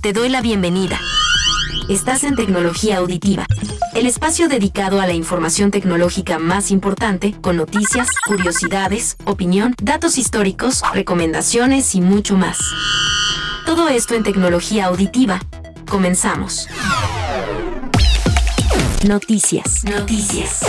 Te doy la bienvenida. Estás en Tecnología Auditiva, el espacio dedicado a la información tecnológica más importante, con noticias, curiosidades, opinión, datos históricos, recomendaciones y mucho más. Todo esto en Tecnología Auditiva. Comenzamos. Noticias. Noticias.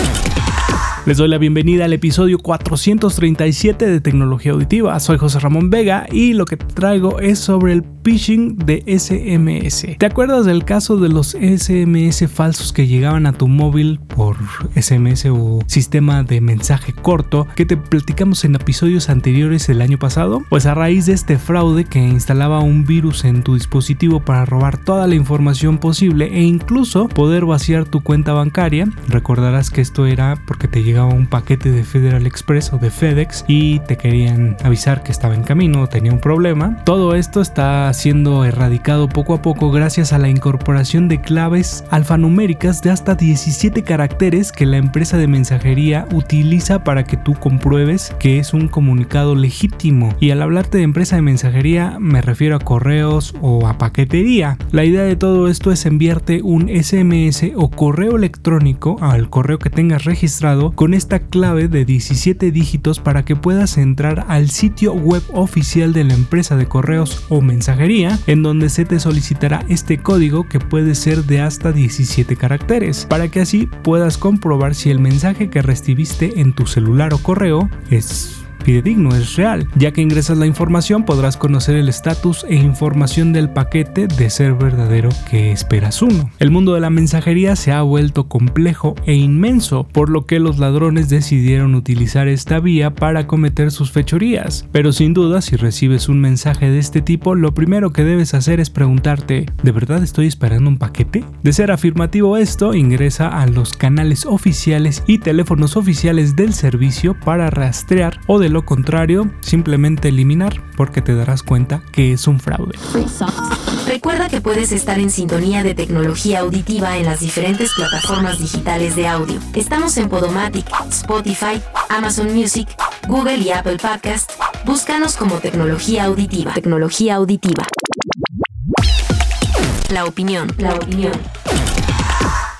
Les doy la bienvenida al episodio 437 de Tecnología Auditiva. Soy José Ramón Vega y lo que traigo es sobre el phishing de SMS. ¿Te acuerdas del caso de los SMS falsos que llegaban a tu móvil por SMS o sistema de mensaje corto que te platicamos en episodios anteriores el año pasado? Pues a raíz de este fraude que instalaba un virus en tu dispositivo para robar toda la información posible e incluso poder vaciar tu cuenta bancaria, recordarás que esto era porque te llegaba un paquete de Federal Express o de FedEx y te querían avisar que estaba en camino o tenía un problema. Todo esto está siendo erradicado poco a poco gracias a la incorporación de claves alfanuméricas de hasta 17 caracteres que la empresa de mensajería utiliza para que tú compruebes que es un comunicado legítimo. Y al hablarte de empresa de mensajería me refiero a correos o a paquetería. La idea de todo esto es enviarte un SMS o correo electrónico al correo que tengas registrado esta clave de 17 dígitos para que puedas entrar al sitio web oficial de la empresa de correos o mensajería en donde se te solicitará este código que puede ser de hasta 17 caracteres, para que así puedas comprobar si el mensaje que recibiste en tu celular o correo es fidedigno, es real. Ya que ingresas la información podrás conocer el estatus e información del paquete de ser verdadero que esperas uno. El mundo de la mensajería se ha vuelto complejo e inmenso, por lo que los ladrones decidieron utilizar esta vía para cometer sus fechorías. Pero sin duda, si recibes un mensaje de este tipo, lo primero que debes hacer es preguntarte, ¿de verdad estoy esperando un paquete? De ser afirmativo esto, ingresa a los canales oficiales y teléfonos oficiales del servicio para rastrear o de lo contrario, simplemente eliminar porque te darás cuenta que es un fraude. Recuerda que puedes estar en sintonía de tecnología auditiva en las diferentes plataformas digitales de audio. Estamos en Podomatic, Spotify, Amazon Music, Google y Apple Podcast. Búscanos como tecnología auditiva. Tecnología auditiva. La opinión. La opinión.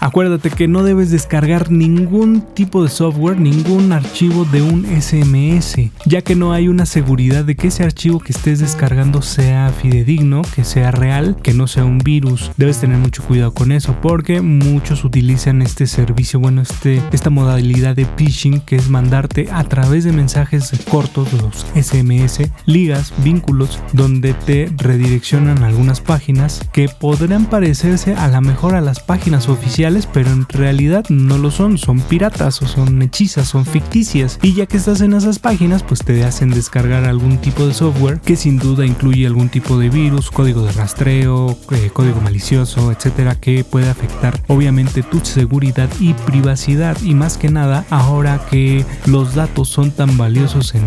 Acuérdate que no debes descargar ningún tipo de software, ningún archivo de un SMS, ya que no hay una seguridad de que ese archivo que estés descargando sea fidedigno, que sea real, que no sea un virus. Debes tener mucho cuidado con eso porque muchos utilizan este servicio, bueno, este, esta modalidad de phishing que es mandarte a través de mensajes cortos, los SMS, ligas, vínculos, donde te redireccionan algunas páginas que podrán parecerse a la mejor a las páginas oficiales pero en realidad no lo son, son piratas o son hechizas, son ficticias. Y ya que estás en esas páginas, pues te hacen descargar algún tipo de software que sin duda incluye algún tipo de virus, código de rastreo, eh, código malicioso, etcétera, que puede afectar obviamente tu seguridad y privacidad. Y más que nada, ahora que los datos son tan valiosos en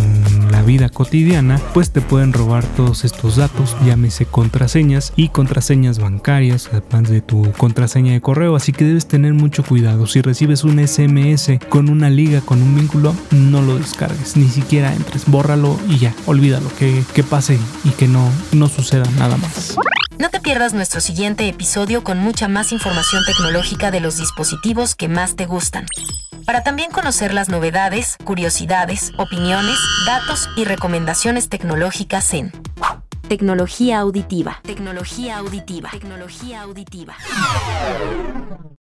la vida cotidiana, pues te pueden robar todos estos datos, llámese contraseñas y contraseñas bancarias, además de tu contraseña de correo. Así que debes tener mucho cuidado. Si recibes un SMS con una liga, con un vínculo, no lo descargues, ni siquiera entres, bórralo y ya, olvídalo, que, que pase y que no, no suceda nada más. No te pierdas nuestro siguiente episodio con mucha más información tecnológica de los dispositivos que más te gustan. Para también conocer las novedades, curiosidades, opiniones, datos y recomendaciones tecnológicas en Tecnología auditiva. Tecnología auditiva. Tecnología auditiva.